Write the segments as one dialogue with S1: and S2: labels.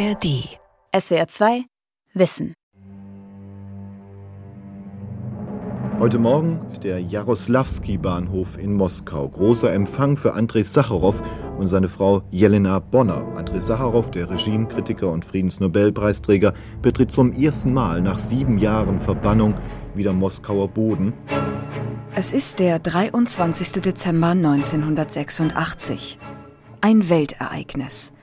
S1: ARD. SWR 2 Wissen.
S2: Heute Morgen ist der Jaroslawski-Bahnhof in Moskau. Großer Empfang für Andrei Sacharow und seine Frau Jelena Bonner. Andrei Sacharow, der Regimekritiker und Friedensnobelpreisträger, betritt zum ersten Mal nach sieben Jahren Verbannung wieder Moskauer Boden.
S1: Es ist der 23. Dezember 1986. Ein Weltereignis.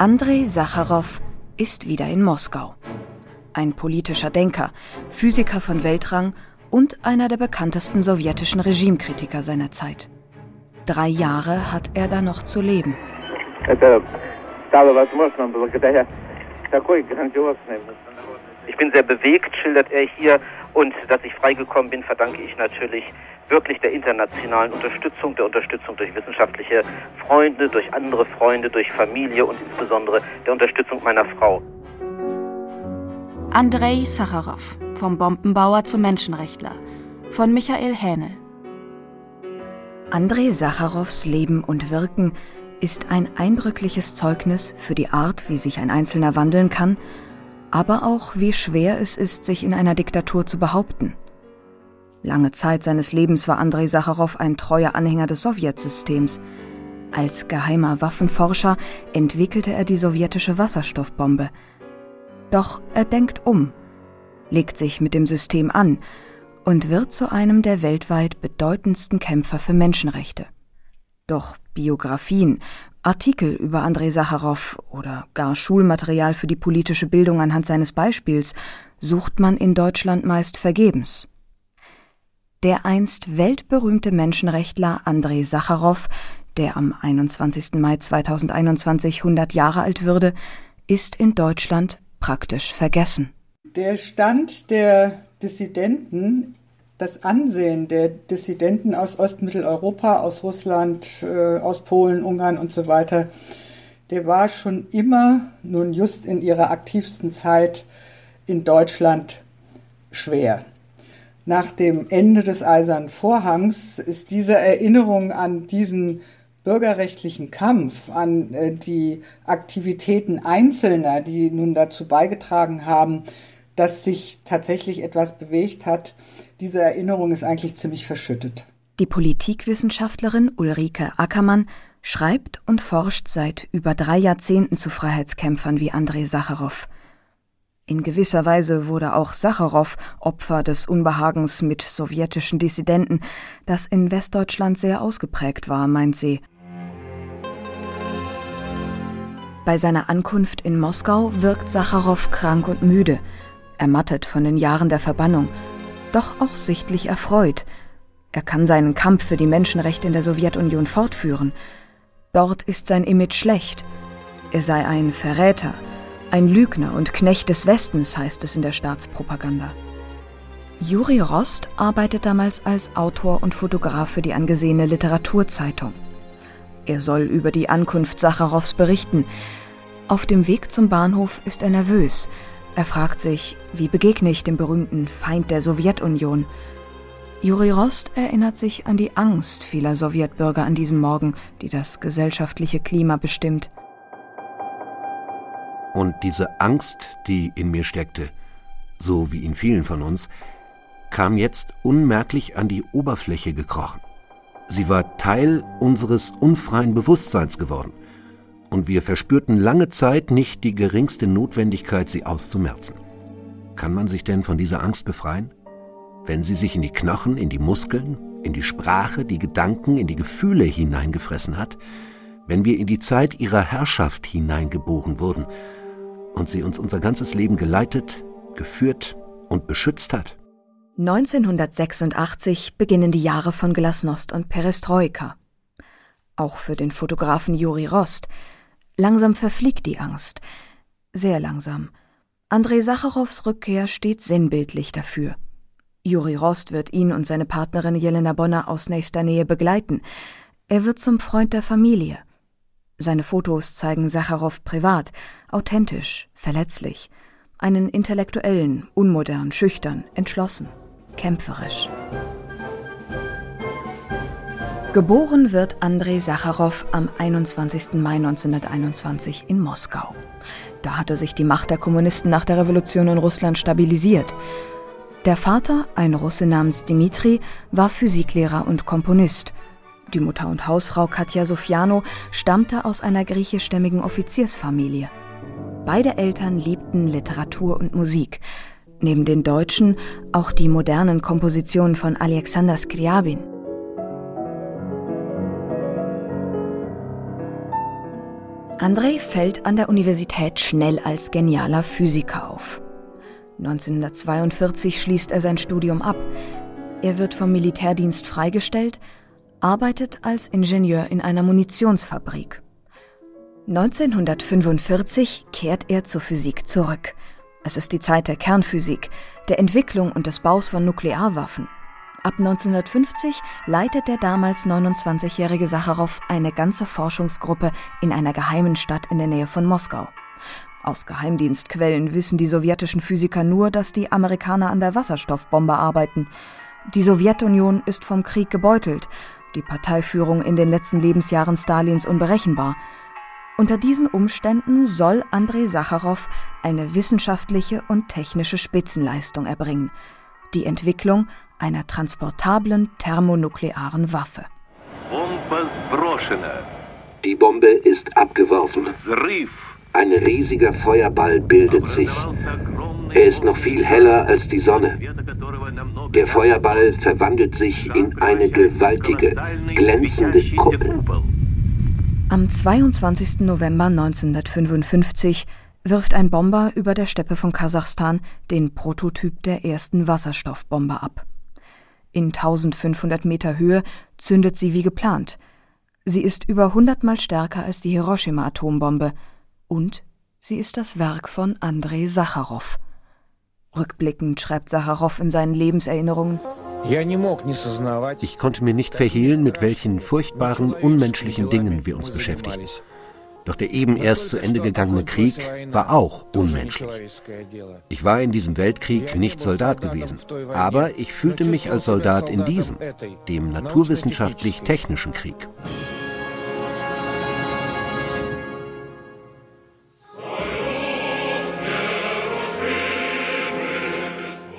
S1: Andrei Sacharow ist wieder in Moskau. Ein politischer Denker, Physiker von Weltrang und einer der bekanntesten sowjetischen Regimekritiker seiner Zeit. Drei Jahre hat er da noch zu leben.
S3: Ich bin sehr bewegt, schildert er hier, und dass ich freigekommen bin, verdanke ich natürlich wirklich der internationalen Unterstützung, der Unterstützung durch wissenschaftliche Freunde, durch andere Freunde, durch Familie und insbesondere der Unterstützung meiner Frau.
S1: Andrei Sacharow, vom Bombenbauer zum Menschenrechtler, von Michael Hähnel. Andrei Sacharows Leben und Wirken ist ein eindrückliches Zeugnis für die Art, wie sich ein Einzelner wandeln kann, aber auch wie schwer es ist, sich in einer Diktatur zu behaupten. Lange Zeit seines Lebens war Andrei Sacharow ein treuer Anhänger des Sowjetsystems. Als geheimer Waffenforscher entwickelte er die sowjetische Wasserstoffbombe – doch er denkt um, legt sich mit dem System an und wird zu einem der weltweit bedeutendsten Kämpfer für Menschenrechte. Doch Biografien, Artikel über Andrei Sacharow oder gar Schulmaterial für die politische Bildung anhand seines Beispiels sucht man in Deutschland meist vergebens. Der einst weltberühmte Menschenrechtler Andrei Sacharow, der am 21. Mai 2021 100 Jahre alt würde, ist in Deutschland praktisch vergessen.
S4: Der Stand der Dissidenten, das Ansehen der Dissidenten aus Ostmitteleuropa, aus Russland, äh, aus Polen, Ungarn und so weiter, der war schon immer, nun just in ihrer aktivsten Zeit in Deutschland schwer. Nach dem Ende des Eisernen Vorhangs ist diese Erinnerung an diesen bürgerrechtlichen Kampf, an äh, die Aktivitäten Einzelner, die nun dazu beigetragen haben, dass sich tatsächlich etwas bewegt hat, diese Erinnerung ist eigentlich ziemlich verschüttet.
S1: Die Politikwissenschaftlerin Ulrike Ackermann schreibt und forscht seit über drei Jahrzehnten zu Freiheitskämpfern wie Andrei Sacharow. In gewisser Weise wurde auch Sacharow Opfer des Unbehagens mit sowjetischen Dissidenten, das in Westdeutschland sehr ausgeprägt war, meint sie. Bei seiner Ankunft in Moskau wirkt Sacharow krank und müde, ermattet von den Jahren der Verbannung, doch auch sichtlich erfreut. Er kann seinen Kampf für die Menschenrechte in der Sowjetunion fortführen. Dort ist sein Image schlecht. Er sei ein Verräter, ein Lügner und Knecht des Westens, heißt es in der Staatspropaganda. Juri Rost arbeitet damals als Autor und Fotograf für die angesehene Literaturzeitung. Er soll über die Ankunft Sacharows berichten, auf dem Weg zum Bahnhof ist er nervös. Er fragt sich, wie begegne ich dem berühmten Feind der Sowjetunion? Juri Rost erinnert sich an die Angst vieler Sowjetbürger an diesem Morgen, die das gesellschaftliche Klima bestimmt.
S5: Und diese Angst, die in mir steckte, so wie in vielen von uns, kam jetzt unmerklich an die Oberfläche gekrochen. Sie war Teil unseres unfreien Bewusstseins geworden und wir verspürten lange Zeit nicht die geringste Notwendigkeit, sie auszumerzen. Kann man sich denn von dieser Angst befreien? Wenn sie sich in die Knochen, in die Muskeln, in die Sprache, die Gedanken, in die Gefühle hineingefressen hat, wenn wir in die Zeit ihrer Herrschaft hineingeboren wurden und sie uns unser ganzes Leben geleitet, geführt und beschützt hat?
S1: 1986 beginnen die Jahre von Glasnost und Perestroika. Auch für den Fotografen Juri Rost, Langsam verfliegt die Angst. Sehr langsam. Andrei Sacharows Rückkehr steht sinnbildlich dafür. Juri Rost wird ihn und seine Partnerin Jelena Bonner aus nächster Nähe begleiten. Er wird zum Freund der Familie. Seine Fotos zeigen Sacharow privat, authentisch, verletzlich. Einen intellektuellen, unmodern, schüchtern, entschlossen, kämpferisch. Geboren wird Andrei Sacharow am 21. Mai 1921 in Moskau. Da hatte sich die Macht der Kommunisten nach der Revolution in Russland stabilisiert. Der Vater, ein Russe namens Dimitri, war Physiklehrer und Komponist. Die Mutter und Hausfrau Katja Sofiano stammte aus einer griechischstämmigen Offiziersfamilie. Beide Eltern liebten Literatur und Musik. Neben den deutschen auch die modernen Kompositionen von Alexander Skriabin. Andrei fällt an der Universität schnell als genialer Physiker auf. 1942 schließt er sein Studium ab. Er wird vom Militärdienst freigestellt, arbeitet als Ingenieur in einer Munitionsfabrik. 1945 kehrt er zur Physik zurück. Es ist die Zeit der Kernphysik, der Entwicklung und des Baus von Nuklearwaffen. Ab 1950 leitet der damals 29-jährige Sacharow eine ganze Forschungsgruppe in einer geheimen Stadt in der Nähe von Moskau. Aus Geheimdienstquellen wissen die sowjetischen Physiker nur, dass die Amerikaner an der Wasserstoffbombe arbeiten. Die Sowjetunion ist vom Krieg gebeutelt, die Parteiführung in den letzten Lebensjahren Stalins unberechenbar. Unter diesen Umständen soll Andrei Sacharow eine wissenschaftliche und technische Spitzenleistung erbringen, die Entwicklung einer transportablen thermonuklearen Waffe.
S6: Die Bombe ist abgeworfen. Ein riesiger Feuerball bildet sich. Er ist noch viel heller als die Sonne. Der Feuerball verwandelt sich in eine gewaltige, glänzende Kuppel.
S1: Am 22. November 1955 wirft ein Bomber über der Steppe von Kasachstan den Prototyp der ersten Wasserstoffbombe ab. In 1500 Meter Höhe zündet sie wie geplant. Sie ist über hundertmal stärker als die Hiroshima-Atombombe und sie ist das Werk von Andrei Sacharow. Rückblickend schreibt Sacharow in seinen Lebenserinnerungen
S5: Ich konnte mir nicht verhehlen, mit welchen furchtbaren, unmenschlichen Dingen wir uns beschäftigten. Doch der eben erst zu Ende gegangene Krieg war auch unmenschlich. Ich war in diesem Weltkrieg nicht Soldat gewesen, aber ich fühlte mich als Soldat in diesem, dem naturwissenschaftlich-technischen Krieg.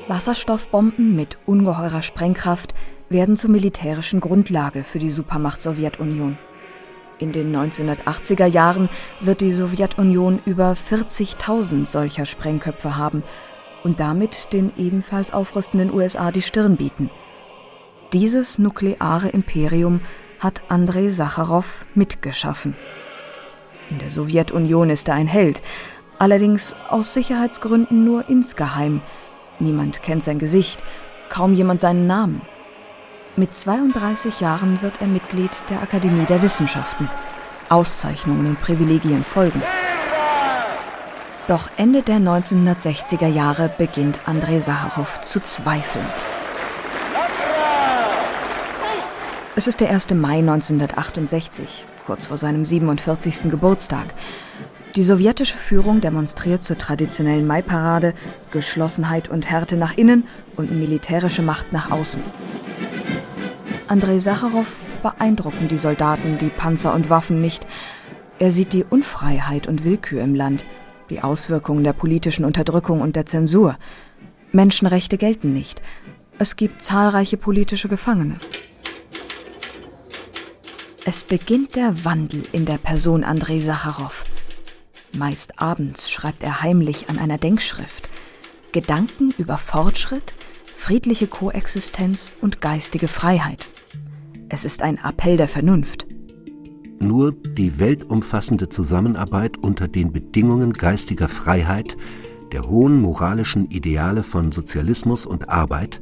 S1: Wasserstoffbomben mit ungeheurer Sprengkraft werden zur militärischen Grundlage für die Supermacht Sowjetunion. In den 1980er Jahren wird die Sowjetunion über 40.000 solcher Sprengköpfe haben und damit den ebenfalls aufrüstenden USA die Stirn bieten. Dieses nukleare Imperium hat Andrei Sacharow mitgeschaffen. In der Sowjetunion ist er ein Held, allerdings aus Sicherheitsgründen nur insgeheim – Niemand kennt sein Gesicht, kaum jemand seinen Namen. Mit 32 Jahren wird er Mitglied der Akademie der Wissenschaften. Auszeichnungen und Privilegien folgen. Doch Ende der 1960er Jahre beginnt Andrei Sacharow zu zweifeln. Es ist der 1. Mai 1968, kurz vor seinem 47. Geburtstag. Die sowjetische Führung demonstriert zur traditionellen Maiparade Geschlossenheit und Härte nach innen und militärische Macht nach außen. Andrei Sacharow beeindrucken die Soldaten, die Panzer und Waffen nicht. Er sieht die Unfreiheit und Willkür im Land, die Auswirkungen der politischen Unterdrückung und der Zensur. Menschenrechte gelten nicht. Es gibt zahlreiche politische Gefangene. Es beginnt der Wandel in der Person Andrei Sacharow. Meist abends schreibt er heimlich an einer Denkschrift Gedanken über Fortschritt, friedliche Koexistenz und geistige Freiheit. Es ist ein Appell der Vernunft.
S5: Nur die weltumfassende Zusammenarbeit unter den Bedingungen geistiger Freiheit, der hohen moralischen Ideale von Sozialismus und Arbeit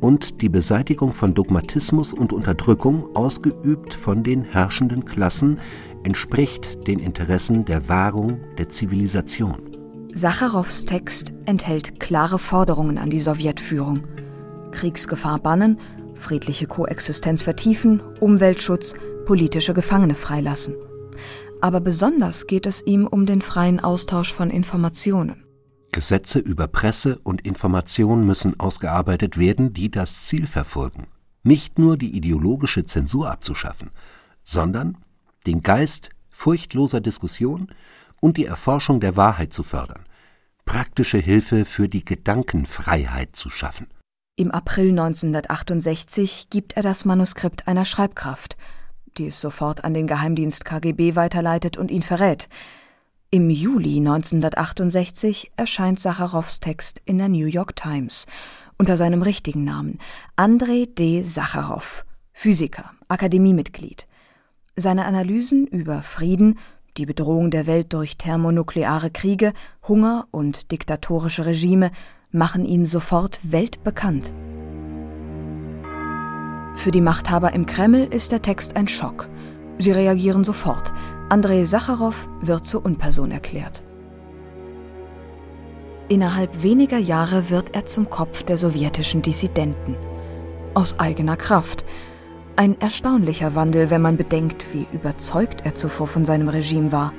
S5: und die Beseitigung von Dogmatismus und Unterdrückung, ausgeübt von den herrschenden Klassen, entspricht den Interessen der Wahrung der Zivilisation.
S1: Sacharows Text enthält klare Forderungen an die Sowjetführung. Kriegsgefahr bannen, friedliche Koexistenz vertiefen, Umweltschutz, politische Gefangene freilassen. Aber besonders geht es ihm um den freien Austausch von Informationen.
S5: Gesetze über Presse und Information müssen ausgearbeitet werden, die das Ziel verfolgen, nicht nur die ideologische Zensur abzuschaffen, sondern den Geist furchtloser Diskussion und die Erforschung der Wahrheit zu fördern, praktische Hilfe für die Gedankenfreiheit zu schaffen.
S1: Im April 1968 gibt er das Manuskript einer Schreibkraft, die es sofort an den Geheimdienst KGB weiterleitet und ihn verrät. Im Juli 1968 erscheint Sacharows Text in der New York Times unter seinem richtigen Namen Andrei D. Sacharow, Physiker, Akademiemitglied. Seine Analysen über Frieden, die Bedrohung der Welt durch thermonukleare Kriege, Hunger und diktatorische Regime machen ihn sofort weltbekannt. Für die Machthaber im Kreml ist der Text ein Schock. Sie reagieren sofort. Andrei Sacharow wird zur Unperson erklärt. Innerhalb weniger Jahre wird er zum Kopf der sowjetischen Dissidenten. Aus eigener Kraft. Ein erstaunlicher Wandel, wenn man bedenkt, wie überzeugt er zuvor von seinem Regime war.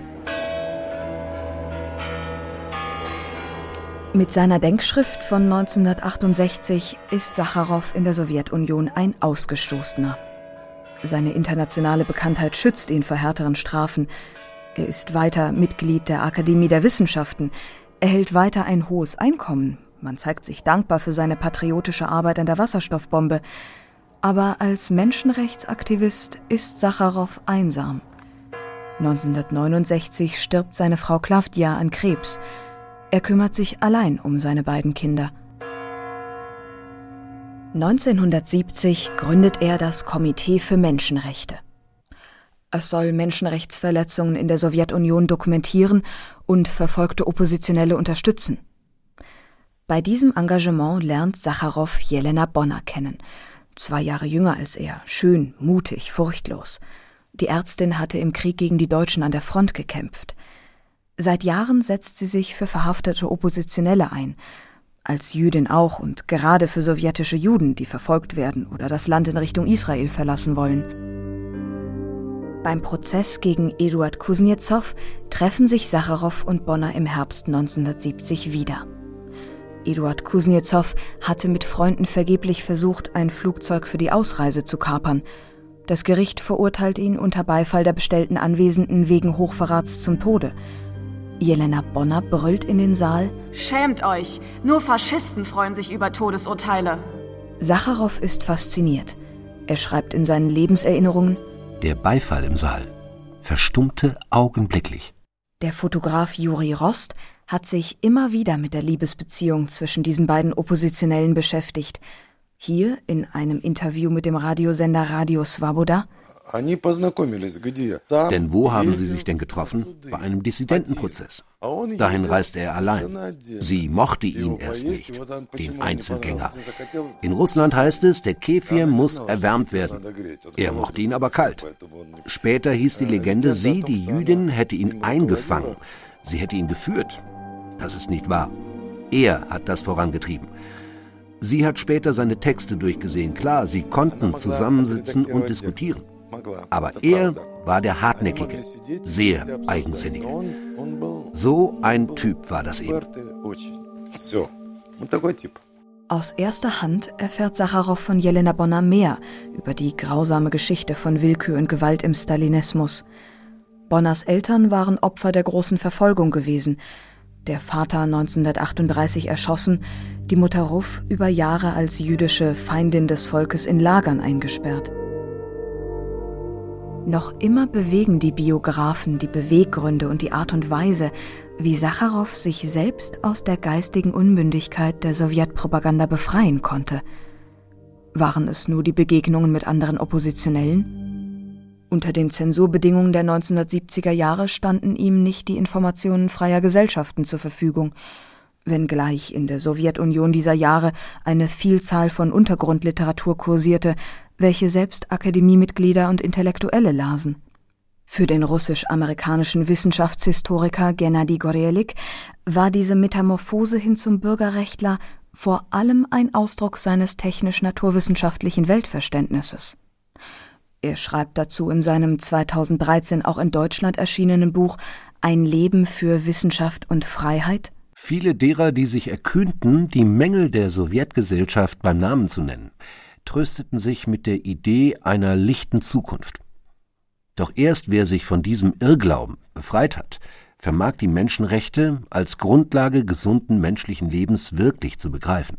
S1: Mit seiner Denkschrift von 1968 ist Sacharow in der Sowjetunion ein Ausgestoßener. Seine internationale Bekanntheit schützt ihn vor härteren Strafen. Er ist weiter Mitglied der Akademie der Wissenschaften, erhält weiter ein hohes Einkommen. Man zeigt sich dankbar für seine patriotische Arbeit an der Wasserstoffbombe. Aber als Menschenrechtsaktivist ist Sacharow einsam. 1969 stirbt seine Frau Klavdja an Krebs. Er kümmert sich allein um seine beiden Kinder. 1970 gründet er das Komitee für Menschenrechte. Es soll Menschenrechtsverletzungen in der Sowjetunion dokumentieren und verfolgte Oppositionelle unterstützen. Bei diesem Engagement lernt Sacharow Jelena Bonner kennen, zwei Jahre jünger als er, schön, mutig, furchtlos. Die Ärztin hatte im Krieg gegen die Deutschen an der Front gekämpft. Seit Jahren setzt sie sich für verhaftete Oppositionelle ein, als Jüdin auch und gerade für sowjetische Juden, die verfolgt werden oder das Land in Richtung Israel verlassen wollen. Beim Prozess gegen Eduard Kuznetsov treffen sich Sacharow und Bonner im Herbst 1970 wieder. Eduard Kuznetsov hatte mit Freunden vergeblich versucht, ein Flugzeug für die Ausreise zu kapern. Das Gericht verurteilt ihn unter Beifall der bestellten Anwesenden wegen Hochverrats zum Tode. Jelena Bonner brüllt in den Saal:
S7: Schämt euch! Nur Faschisten freuen sich über Todesurteile.
S1: Sacharow ist fasziniert. Er schreibt in seinen Lebenserinnerungen:
S5: der Beifall im Saal verstummte augenblicklich.
S1: Der Fotograf Juri Rost hat sich immer wieder mit der Liebesbeziehung zwischen diesen beiden Oppositionellen beschäftigt. Hier in einem Interview mit dem Radiosender Radio Svoboda
S5: denn wo haben sie sich denn getroffen? Bei einem Dissidentenprozess. Dahin reiste er allein. Sie mochte ihn erst nicht, den Einzelgänger. In Russland heißt es, der Kefir muss erwärmt werden. Er mochte ihn aber kalt. Später hieß die Legende, sie, die Jüdin, hätte ihn eingefangen. Sie hätte ihn geführt. Das ist nicht wahr. Er hat das vorangetrieben. Sie hat später seine Texte durchgesehen. Klar, sie konnten zusammensitzen und diskutieren. Aber er war der Hartnäckige, sehr Eigensinnige. So ein Typ war das eben.
S1: Aus erster Hand erfährt Sacharow von Jelena Bonner mehr über die grausame Geschichte von Willkür und Gewalt im Stalinismus. Bonners Eltern waren Opfer der großen Verfolgung gewesen. Der Vater 1938 erschossen, die Mutter Ruff über Jahre als jüdische Feindin des Volkes in Lagern eingesperrt. Noch immer bewegen die Biografen die Beweggründe und die Art und Weise, wie Sacharow sich selbst aus der geistigen Unmündigkeit der Sowjetpropaganda befreien konnte. Waren es nur die Begegnungen mit anderen Oppositionellen? Unter den Zensurbedingungen der 1970er Jahre standen ihm nicht die Informationen freier Gesellschaften zur Verfügung, wenngleich in der Sowjetunion dieser Jahre eine Vielzahl von Untergrundliteratur kursierte, welche selbst Akademiemitglieder und Intellektuelle lasen. Für den russisch-amerikanischen Wissenschaftshistoriker Gennady Gorelik war diese Metamorphose hin zum Bürgerrechtler vor allem ein Ausdruck seines technisch-naturwissenschaftlichen Weltverständnisses. Er schreibt dazu in seinem 2013 auch in Deutschland erschienenen Buch Ein Leben für Wissenschaft und Freiheit.
S5: Viele derer, die sich erkühnten, die Mängel der Sowjetgesellschaft beim Namen zu nennen, trösteten sich mit der Idee einer lichten Zukunft. Doch erst wer sich von diesem Irrglauben befreit hat, vermag die Menschenrechte als Grundlage gesunden menschlichen Lebens wirklich zu begreifen.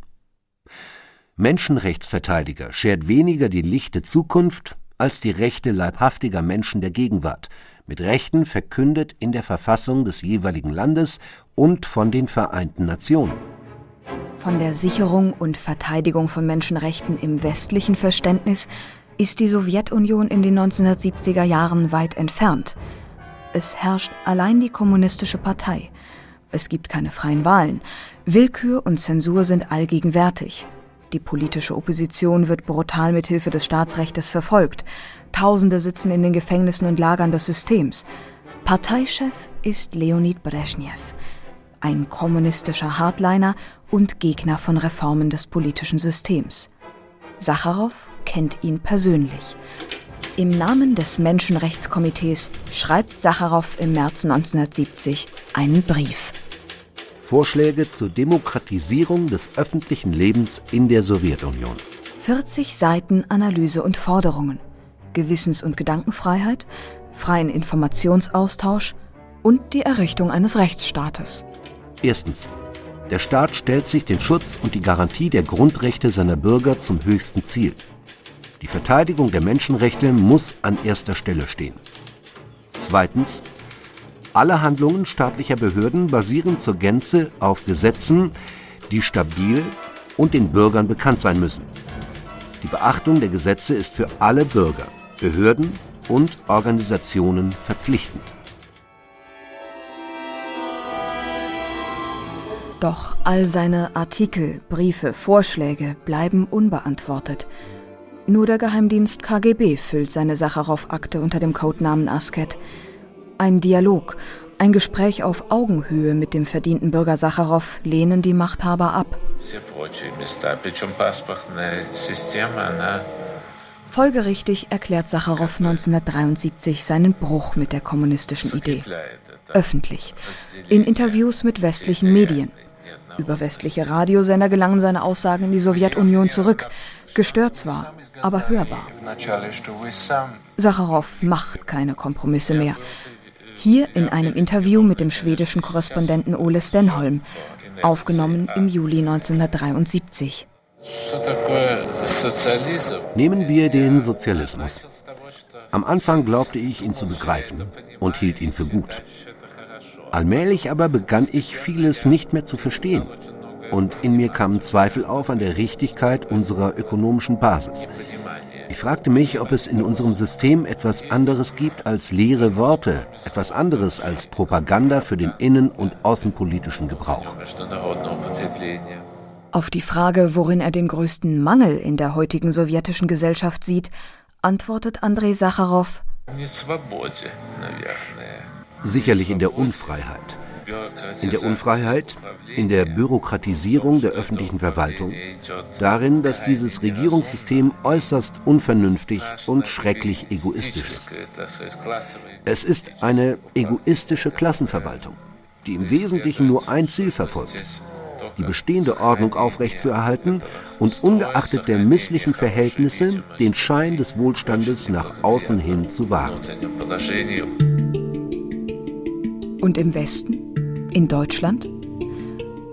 S5: Menschenrechtsverteidiger schert weniger die lichte Zukunft als die Rechte leibhaftiger Menschen der Gegenwart, mit Rechten verkündet in der Verfassung des jeweiligen Landes und von den Vereinten Nationen.
S1: Von der Sicherung und Verteidigung von Menschenrechten im westlichen Verständnis ist die Sowjetunion in den 1970er Jahren weit entfernt. Es herrscht allein die kommunistische Partei. Es gibt keine freien Wahlen. Willkür und Zensur sind allgegenwärtig. Die politische Opposition wird brutal mit Hilfe des Staatsrechts verfolgt. Tausende sitzen in den Gefängnissen und Lagern des Systems. Parteichef ist Leonid Brezhnev, ein kommunistischer Hardliner und Gegner von Reformen des politischen Systems. Sacharow kennt ihn persönlich. Im Namen des Menschenrechtskomitees schreibt Sacharow im März 1970 einen Brief.
S5: Vorschläge zur Demokratisierung des öffentlichen Lebens in der Sowjetunion.
S1: 40 Seiten Analyse und Forderungen. Gewissens- und Gedankenfreiheit, freien Informationsaustausch und die Errichtung eines Rechtsstaates.
S5: Erstens. Der Staat stellt sich den Schutz und die Garantie der Grundrechte seiner Bürger zum höchsten Ziel. Die Verteidigung der Menschenrechte muss an erster Stelle stehen. Zweitens. Alle Handlungen staatlicher Behörden basieren zur Gänze auf Gesetzen, die stabil und den Bürgern bekannt sein müssen. Die Beachtung der Gesetze ist für alle Bürger, Behörden und Organisationen verpflichtend.
S1: Doch all seine Artikel, Briefe, Vorschläge bleiben unbeantwortet. Nur der Geheimdienst KGB füllt seine Sacharow-Akte unter dem Codenamen Asket. Ein Dialog, ein Gespräch auf Augenhöhe mit dem verdienten Bürger Sacharow lehnen die Machthaber ab. Folgerichtig erklärt Sacharow 1973 seinen Bruch mit der kommunistischen Idee. Öffentlich. In Interviews mit westlichen Medien. Über westliche Radiosender gelangen seine Aussagen in die Sowjetunion zurück. Gestört zwar, aber hörbar. Sacharow macht keine Kompromisse mehr. Hier in einem Interview mit dem schwedischen Korrespondenten Ole Stenholm, aufgenommen im Juli 1973.
S5: Nehmen wir den Sozialismus. Am Anfang glaubte ich, ihn zu begreifen und hielt ihn für gut. Allmählich aber begann ich vieles nicht mehr zu verstehen. Und in mir kamen Zweifel auf an der Richtigkeit unserer ökonomischen Basis. Ich fragte mich, ob es in unserem System etwas anderes gibt als leere Worte, etwas anderes als Propaganda für den innen- und außenpolitischen Gebrauch.
S1: Auf die Frage, worin er den größten Mangel in der heutigen sowjetischen Gesellschaft sieht, antwortet Andrei Sacharow,
S5: Sicherlich in der Unfreiheit. In der Unfreiheit, in der Bürokratisierung der öffentlichen Verwaltung, darin, dass dieses Regierungssystem äußerst unvernünftig und schrecklich egoistisch ist. Es ist eine egoistische Klassenverwaltung, die im Wesentlichen nur ein Ziel verfolgt, die bestehende Ordnung aufrechtzuerhalten und ungeachtet der misslichen Verhältnisse den Schein des Wohlstandes nach außen hin zu wahren.
S1: Und im Westen? In Deutschland?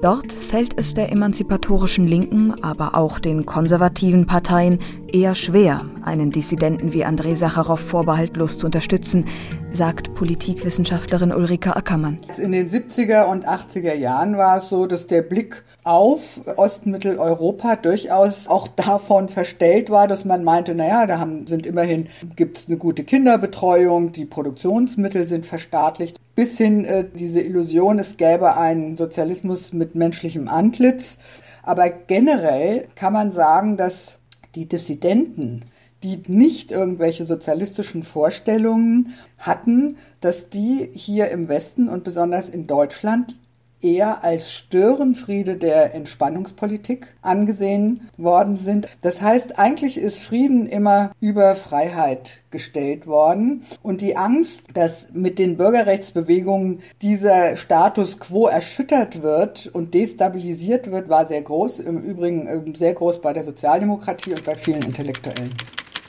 S1: Dort fällt es der emanzipatorischen Linken, aber auch den konservativen Parteien eher schwer, einen Dissidenten wie Andrei Sacharow vorbehaltlos zu unterstützen, sagt Politikwissenschaftlerin Ulrike Ackermann.
S4: In den 70er und 80er Jahren war es so, dass der Blick auf Ostmitteleuropa durchaus auch davon verstellt war, dass man meinte, naja, da haben, sind immerhin, gibt es eine gute Kinderbetreuung, die Produktionsmittel sind verstaatlicht, bis hin äh, diese Illusion, es gäbe einen Sozialismus mit menschlichem Antlitz. Aber generell kann man sagen, dass die Dissidenten, die nicht irgendwelche sozialistischen Vorstellungen hatten, dass die hier im Westen und besonders in Deutschland eher als Störenfriede der Entspannungspolitik angesehen worden sind. Das heißt, eigentlich ist Frieden immer über Freiheit gestellt worden und die Angst, dass mit den Bürgerrechtsbewegungen dieser Status quo erschüttert wird und destabilisiert wird, war sehr groß, im Übrigen ähm, sehr groß bei der Sozialdemokratie und bei vielen Intellektuellen.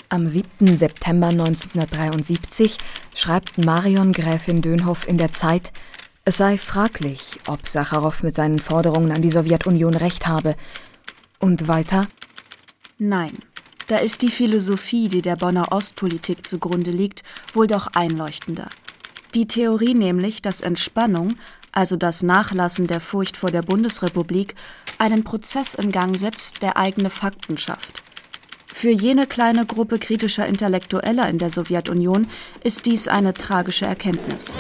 S1: Am 7. September 1973 schreibt Marion Gräfin Dönhoff in der Zeit, es sei fraglich, ob Sacharow mit seinen Forderungen an die Sowjetunion recht habe. Und weiter?
S7: Nein, da ist die Philosophie, die der Bonner Ostpolitik zugrunde liegt, wohl doch einleuchtender. Die Theorie nämlich, dass Entspannung, also das Nachlassen der Furcht vor der Bundesrepublik, einen Prozess in Gang setzt, der eigene Fakten schafft. Für jene kleine Gruppe kritischer Intellektueller in der Sowjetunion ist dies eine tragische Erkenntnis.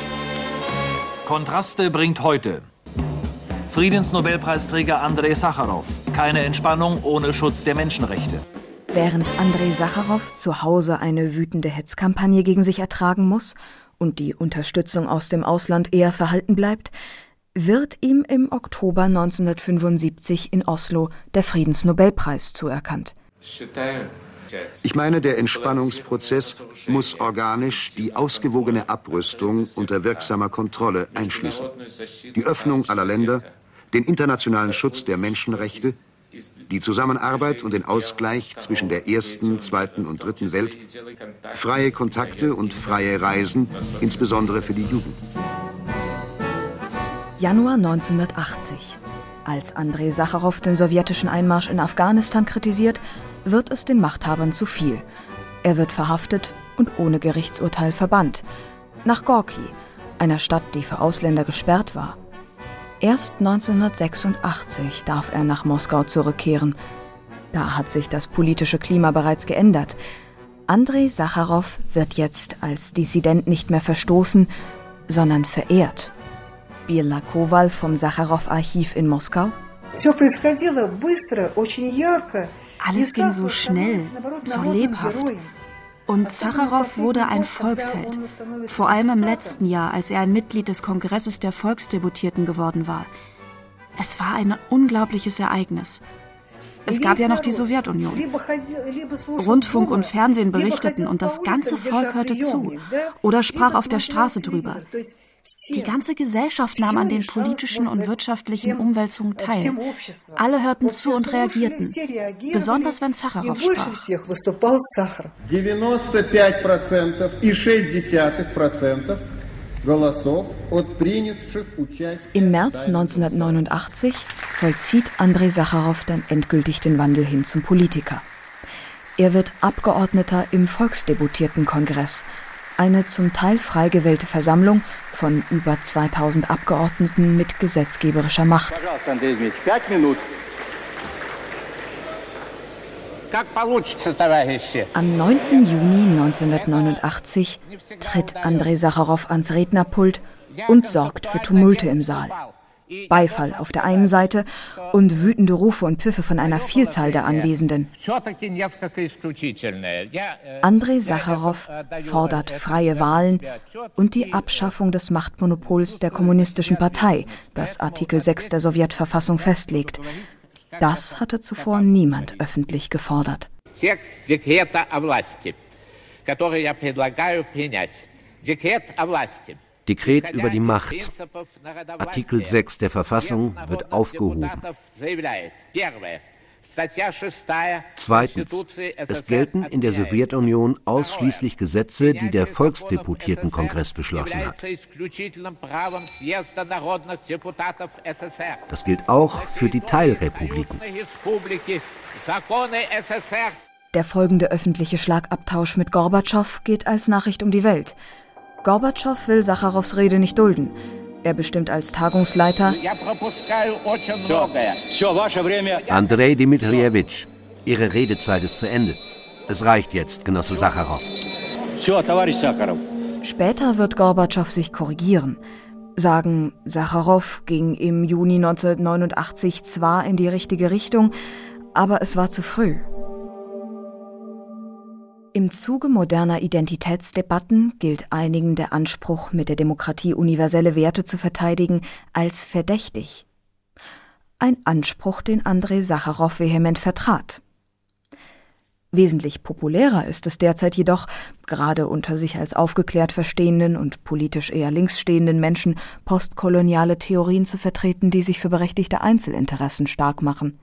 S8: Kontraste bringt heute. Friedensnobelpreisträger Andrei Sacharow. Keine Entspannung ohne Schutz der Menschenrechte.
S1: Während Andrei Sacharow zu Hause eine wütende Hetzkampagne gegen sich ertragen muss und die Unterstützung aus dem Ausland eher verhalten bleibt, wird ihm im Oktober 1975 in Oslo der Friedensnobelpreis zuerkannt.
S9: Ich meine, der Entspannungsprozess muss organisch die ausgewogene Abrüstung unter wirksamer Kontrolle einschließen. Die Öffnung aller Länder, den internationalen Schutz der Menschenrechte, die Zusammenarbeit und den Ausgleich zwischen der ersten, zweiten und dritten Welt, freie Kontakte und freie Reisen, insbesondere für die Jugend.
S1: Januar 1980. Als Andrei Sacharow den sowjetischen Einmarsch in Afghanistan kritisiert, wird es den Machthabern zu viel. Er wird verhaftet und ohne Gerichtsurteil verbannt. Nach Gorki, einer Stadt, die für Ausländer gesperrt war. Erst 1986 darf er nach Moskau zurückkehren. Da hat sich das politische Klima bereits geändert. Andrei Sacharow wird jetzt als Dissident nicht mehr verstoßen, sondern verehrt. Birla Kowal vom Sacharow-Archiv in Moskau.
S7: Alles ging so schnell, so lebhaft. Und Sacharow wurde ein Volksheld, vor allem im letzten Jahr, als er ein Mitglied des Kongresses der Volksdeputierten geworden war. Es war ein unglaubliches Ereignis. Es gab ja noch die Sowjetunion. Rundfunk und Fernsehen berichteten und das ganze Volk hörte zu oder sprach auf der Straße drüber. Die ganze Gesellschaft nahm an den politischen und wirtschaftlichen Umwälzungen teil. Alle hörten zu und reagierten, besonders wenn Sacharow sprach.
S1: Im März 1989 vollzieht Andrei Sacharow dann endgültig den Wandel hin zum Politiker. Er wird Abgeordneter im Volksdeputiertenkongress eine zum Teil frei gewählte Versammlung von über 2000 Abgeordneten mit gesetzgeberischer Macht. Am 9. Juni 1989 tritt Andrei Sacharow ans Rednerpult und sorgt für Tumulte im Saal. Beifall auf der einen Seite und wütende Rufe und Pfiffe von einer Vielzahl der Anwesenden. Andrei Sacharow fordert freie Wahlen und die Abschaffung des Machtmonopols der Kommunistischen Partei, das Artikel 6 der Sowjetverfassung festlegt. Das hatte zuvor niemand öffentlich gefordert.
S5: Dekret Dekret über die Macht. Artikel 6 der Verfassung wird aufgehoben. Zweitens. Es gelten in der Sowjetunion ausschließlich Gesetze, die der Volksdeputiertenkongress beschlossen hat. Das gilt auch für die Teilrepubliken.
S1: Der folgende öffentliche Schlagabtausch mit Gorbatschow geht als Nachricht um die Welt. Gorbatschow will Sacharows Rede nicht dulden. Er bestimmt als Tagungsleiter
S5: Andrei Dmitrievich, Ihre Redezeit ist zu Ende. Es reicht jetzt, Genosse Sacharow.
S1: Später wird Gorbatschow sich korrigieren. Sagen, Sacharow ging im Juni 1989 zwar in die richtige Richtung, aber es war zu früh. Im Zuge moderner Identitätsdebatten gilt einigen der Anspruch, mit der Demokratie universelle Werte zu verteidigen, als verdächtig. Ein Anspruch, den Andrei Sacharow vehement vertrat. Wesentlich populärer ist es derzeit jedoch, gerade unter sich als aufgeklärt verstehenden und politisch eher links stehenden Menschen postkoloniale Theorien zu vertreten, die sich für berechtigte Einzelinteressen stark machen.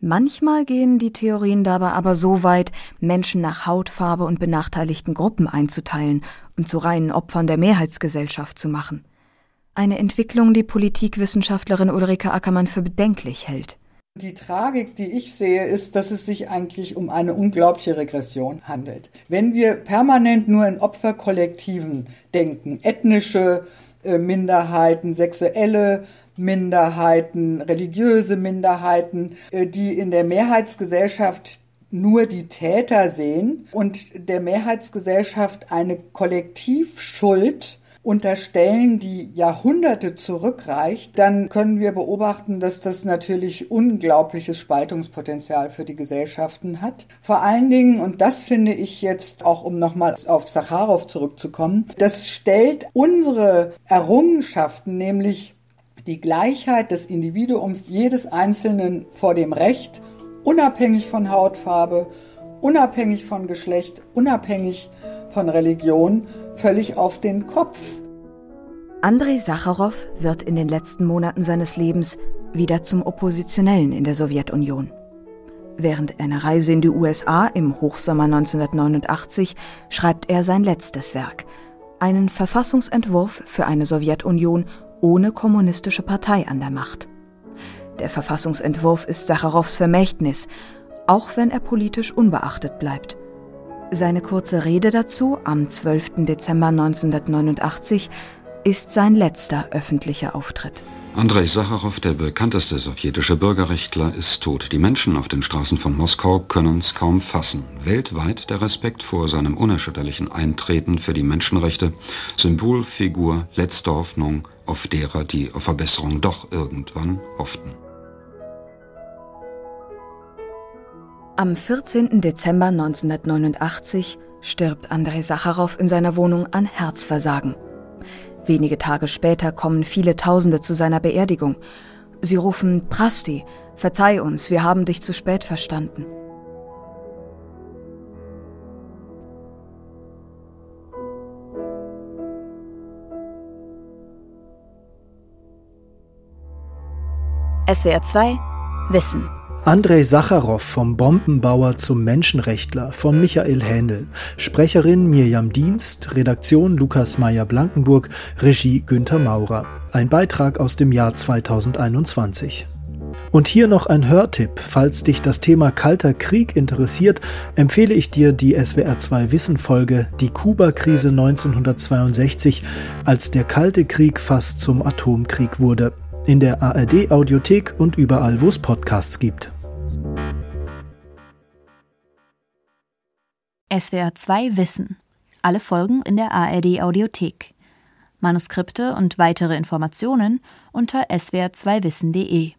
S1: Manchmal gehen die Theorien dabei aber so weit, Menschen nach Hautfarbe und benachteiligten Gruppen einzuteilen und zu reinen Opfern der Mehrheitsgesellschaft zu machen. Eine Entwicklung, die Politikwissenschaftlerin Ulrike Ackermann für bedenklich hält.
S4: Die Tragik, die ich sehe, ist, dass es sich eigentlich um eine unglaubliche Regression handelt. Wenn wir permanent nur in Opferkollektiven denken, ethnische äh, Minderheiten, sexuelle Minderheiten, religiöse Minderheiten, äh, die in der Mehrheitsgesellschaft nur die Täter sehen und der Mehrheitsgesellschaft eine Kollektivschuld unterstellen, die Jahrhunderte zurückreicht, dann können wir beobachten, dass das natürlich unglaubliches Spaltungspotenzial für die Gesellschaften hat. Vor allen Dingen, und das finde ich jetzt auch, um nochmal auf Sacharow zurückzukommen, das stellt unsere Errungenschaften, nämlich die Gleichheit des Individuums jedes Einzelnen vor dem Recht, unabhängig von Hautfarbe, unabhängig von Geschlecht, unabhängig von Religion, völlig auf den Kopf.
S1: Andrei Sacharow wird in den letzten Monaten seines Lebens wieder zum Oppositionellen in der Sowjetunion. Während einer Reise in die USA im Hochsommer 1989 schreibt er sein letztes Werk, einen Verfassungsentwurf für eine Sowjetunion ohne kommunistische Partei an der Macht. Der Verfassungsentwurf ist Sacharows Vermächtnis, auch wenn er politisch unbeachtet bleibt. Seine kurze Rede dazu am 12. Dezember 1989 ist sein letzter öffentlicher Auftritt.
S10: Andrei Sacharow, der bekannteste sowjetische Bürgerrechtler, ist tot. Die Menschen auf den Straßen von Moskau können es kaum fassen. Weltweit der Respekt vor seinem unerschütterlichen Eintreten für die Menschenrechte, Symbolfigur, letzte Hoffnung auf derer, die auf Verbesserung doch irgendwann hofften.
S1: Am 14. Dezember 1989 stirbt Andrei Sacharow in seiner Wohnung an Herzversagen. Wenige Tage später kommen viele Tausende zu seiner Beerdigung. Sie rufen Prasti, verzeih uns, wir haben dich zu spät verstanden.
S7: SWR 2 Wissen
S11: Andrei Sacharow vom Bombenbauer zum Menschenrechtler von Michael Händel. Sprecherin Mirjam Dienst, Redaktion Lukas Meyer-Blankenburg, Regie Günther Maurer. Ein Beitrag aus dem Jahr 2021. Und hier noch ein Hörtipp. Falls dich das Thema Kalter Krieg interessiert, empfehle ich dir die SWR2 Wissen Folge Die Kuba-Krise 1962, als der Kalte Krieg fast zum Atomkrieg wurde. In der ARD Audiothek und überall, wo es Podcasts gibt.
S7: SWR 2 Wissen. Alle Folgen in der ARD Audiothek. Manuskripte und weitere Informationen unter swr2wissen.de